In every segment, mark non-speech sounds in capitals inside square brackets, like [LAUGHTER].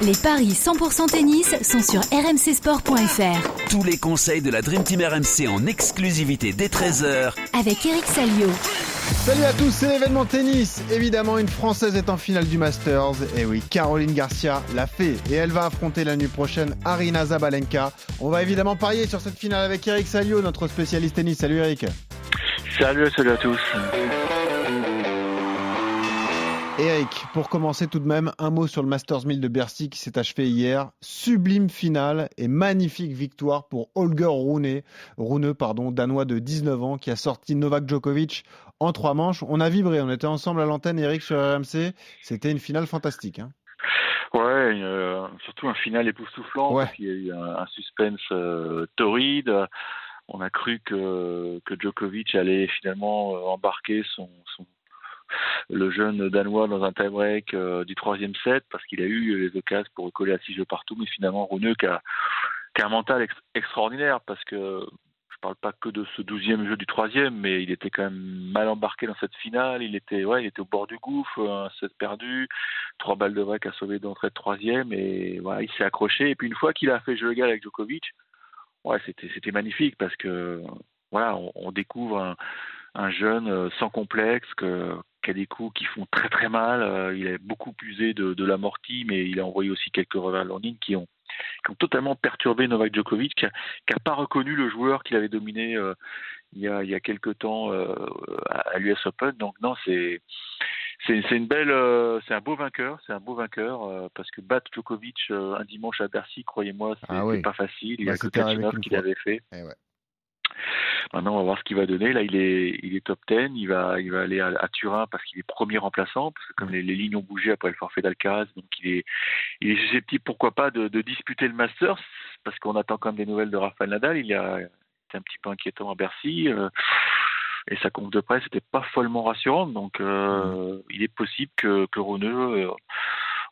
Les paris 100% tennis sont sur rmcsport.fr. Tous les conseils de la Dream Team RMC en exclusivité dès 13h avec Eric Salio. Salut à tous, c'est l'événement tennis. Évidemment, une Française est en finale du Masters. Et oui, Caroline Garcia l'a fait. Et elle va affronter la nuit prochaine Arina Zabalenka. On va évidemment parier sur cette finale avec Eric Salio, notre spécialiste tennis. Salut Eric. Salut, salut à tous. Eric, pour commencer tout de même, un mot sur le Masters 1000 de Bercy qui s'est achevé hier. Sublime finale et magnifique victoire pour Holger Rune, Rune pardon, danois de 19 ans qui a sorti Novak Djokovic en trois manches. On a vibré, on était ensemble à l'antenne, Eric, sur RMC. C'était une finale fantastique. Hein. Ouais, euh, surtout un final époustouflant ouais. parce qu'il y a eu un, suspense euh, torride. On a cru que, que Djokovic allait finalement euh, embarquer son, son le jeune Danois dans un tie-break euh, du troisième set parce qu'il a eu les occasions pour coller à six jeux partout, mais finalement Rouneux qui a, un mental extraordinaire parce que je parle pas que de ce douzième jeu du troisième, mais il était quand même mal embarqué dans cette finale. Il était, ouais, il était au bord du gouffre, un set perdu, trois balles de break à sauver d'entrée de troisième, et voilà, il s'est accroché. Et puis une fois qu'il a fait jeu égal avec Djokovic, ouais, c'était, c'était magnifique parce que voilà, on, on découvre un, un jeune euh, sans complexe que, qui a des coups qui font très très mal. Euh, il a beaucoup usé de, de l'amorti, mais il a envoyé aussi quelques revers qui ont, qui ont totalement perturbé Novak Djokovic, qui n'a pas reconnu le joueur qu'il avait dominé euh, il, y a, il y a quelques temps euh, à, l'US Open. Donc non, c'est c'est une belle, euh, c'est un beau vainqueur, c'est un beau vainqueur euh, parce que battre Djokovic un dimanche à Bercy, croyez-moi, c'est ah oui. pas facile. Il y a bah, que Kachinov qui l'avait fait. Eh ouais. Maintenant, on va voir ce qu'il va donner. Là, il est, il est top 10. Il va, aller à, Turin parce qu'il est premier remplaçant, comme les, lignes ont bougé après le forfait d'Alcaraz, donc il est, il est susceptible, pourquoi pas, de, disputer le Masters, parce qu'on attend quand même des nouvelles de Rafael Nadal. Il a été un petit peu inquiétant à Bercy. Euh, et sa conf de presse n'était pas follement rassurante, donc euh, il est possible que, que euh,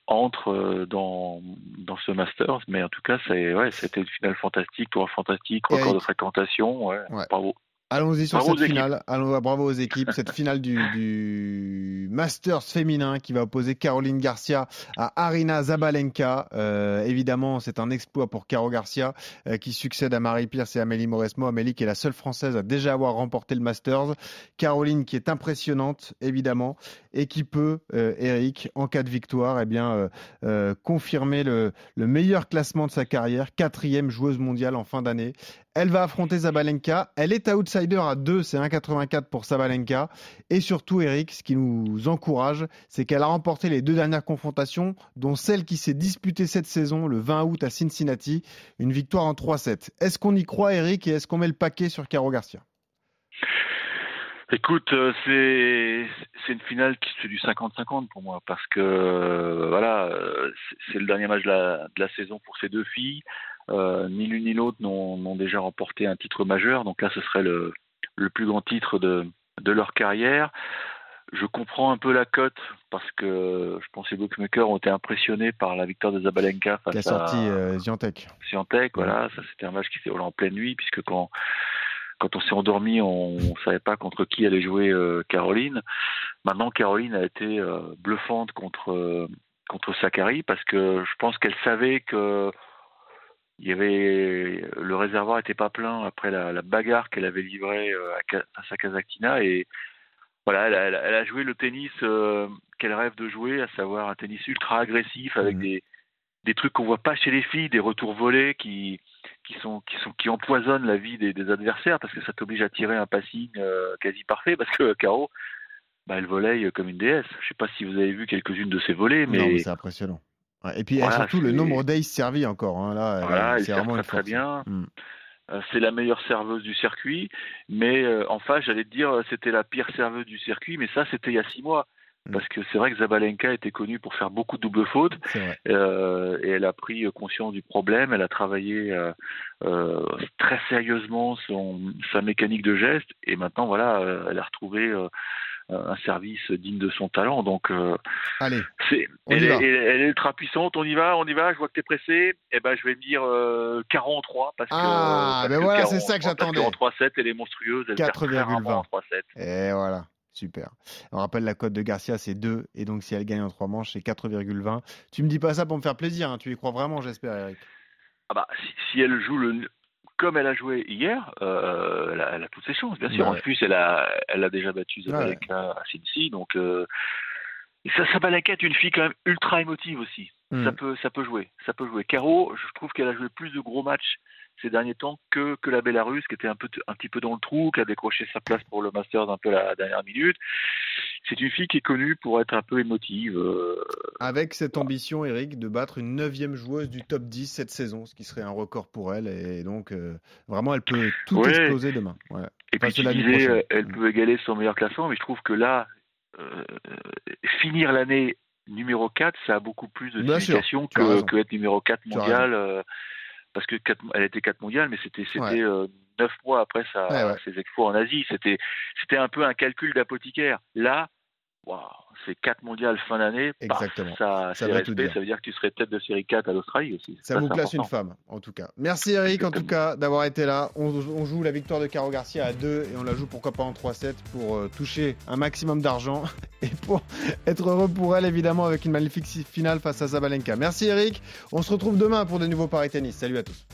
entre euh, dans, dans ce Masters. Mais en tout cas, c'est, ouais, c'était une finale fantastique, tour fantastique, record de fréquentation. Ouais, ouais. Bravo. Allons-y sur cette finale. Allons, bravo aux équipes. Cette finale du, du, Masters féminin qui va opposer Caroline Garcia à Arina Zabalenka. Euh, évidemment, c'est un exploit pour Caro Garcia euh, qui succède à Marie Pierce et Amélie Mauresmo. Amélie qui est la seule française à déjà avoir remporté le Masters. Caroline qui est impressionnante, évidemment, et qui peut, euh, Eric, en cas de victoire, eh bien, euh, euh, confirmer le, le meilleur classement de sa carrière, quatrième joueuse mondiale en fin d'année. Elle va affronter Zabalenka. Elle est outsider à 2, c'est 1,84 pour Zabalenka. Et surtout, Eric, ce qui nous encourage, c'est qu'elle a remporté les deux dernières confrontations, dont celle qui s'est disputée cette saison, le 20 août à Cincinnati. Une victoire en 3-7. Est-ce qu'on y croit, Eric, et est-ce qu'on met le paquet sur Caro Garcia? Écoute, euh, c'est c'est une finale qui fait du 50-50 pour moi parce que euh, voilà, euh, c'est le dernier match de la, de la saison pour ces deux filles. Euh, ni l'une ni l'autre n'ont déjà remporté un titre majeur, donc là ce serait le, le plus grand titre de, de leur carrière. Je comprends un peu la cote parce que je pense que les bookmakers ont été impressionnés par la victoire de Zabalenka face qui a sorti euh, Ziantec. Ziantec, voilà, ça c'était un match qui s'est roulé en pleine nuit puisque quand quand on s'est endormi, on ne savait pas contre qui allait jouer euh, Caroline. Maintenant, Caroline a été euh, bluffante contre euh, contre Sakari parce que je pense qu'elle savait que il y avait le réservoir était pas plein après la, la bagarre qu'elle avait livrée à Kazakhtina et voilà, elle a, elle a joué le tennis euh, qu'elle rêve de jouer, à savoir un tennis ultra agressif avec mmh. des des trucs qu'on voit pas chez les filles, des retours volés qui qui sont qui sont qui empoisonnent la vie des, des adversaires parce que ça t'oblige à tirer un passing euh, quasi parfait parce que Caro bah, elle volaille comme une déesse. Je sais pas si vous avez vu quelques-unes de ses volets, mais, mais c'est impressionnant. Ouais, et puis voilà, surtout le nombre d'aces servis encore. Hein, là, voilà, c'est vraiment très, très bien. Mm. Euh, c'est la meilleure serveuse du circuit, mais euh, en face, j'allais te dire, c'était la pire serveuse du circuit, mais ça, c'était il y a six mois. Parce que c'est vrai que Zabalenka était connue pour faire beaucoup de doubles fautes euh, et elle a pris conscience du problème. Elle a travaillé euh, euh, très sérieusement son, sa mécanique de geste et maintenant voilà, elle a retrouvé un service digne de son talent. Donc, Allez, elle, est, elle, est ultra puissante. On y va, on y va. Je vois que tu es pressé. Eh ben, je vais me dire euh, 43 parce que. Ah, ben que voilà, c'est ça que j'attendais. En 3-7, elle est monstrueuse. Elle 4,20 en 3-7. Et voilà. Super. On rappelle la cote de Garcia, c'est 2. Et donc, si elle gagne en 3 manches, c'est 4,20. Tu me dis pas ça pour me faire plaisir. Hein. Tu y crois vraiment, j'espère, Eric ah bah, si, elle joue le, comme elle a joué hier, euh, elle, a, toutes ses chances, bien sûr. En plus, elle a, elle a déjà battu Zabaleka à Cincy. Donc, euh, ça, Zabaleka est une fille quand même ultra émotive aussi. Ça, mm. peut, ça peut jouer. Ça peut jouer. Caro, je trouve qu'elle a joué plus de gros matchs ces derniers temps que, que la Bélarusse, qui était un, peu, un petit peu dans le trou, qui a décroché sa place pour le Masters un peu la dernière minute. C'est une fille qui est connue pour être un peu émotive. Euh. Avec cette ambition, Eric, de battre une neuvième joueuse du top 10 cette saison, ce qui serait un record pour elle. Et donc, euh, vraiment, elle peut tout exploser demain. Et puis, tu disais, euh, elle peut égaler son meilleur classement, mais je trouve que là, finir l'année numéro 4, ça a beaucoup plus de signification que, que, être numéro 4 mondial parce que elle était 4 mondiales, mais c'était c'était euh, neuf mois après sa, ses expos en Asie. C'était c'était un peu un calcul d'apothicaire. Là, c'est 4 mondiales fin d'année. Exactement. ça, ça, veut dire. ça veut dire que tu serais tête de série 4 à l'Australie aussi. Ça, vous place une femme, en tout cas. Merci Eric, en tout cas, d'avoir été là. On, joue la victoire de Caro Garcia à 2 et on la joue pourquoi pas en 3-7 pour euh, toucher un maximum d'argent [LAUGHS] et pour être heureux pour elle, évidemment, avec une magnifique finale face à Zabalenka. Merci Eric. On se retrouve demain pour de nouveaux paris tennis. Salut à tous.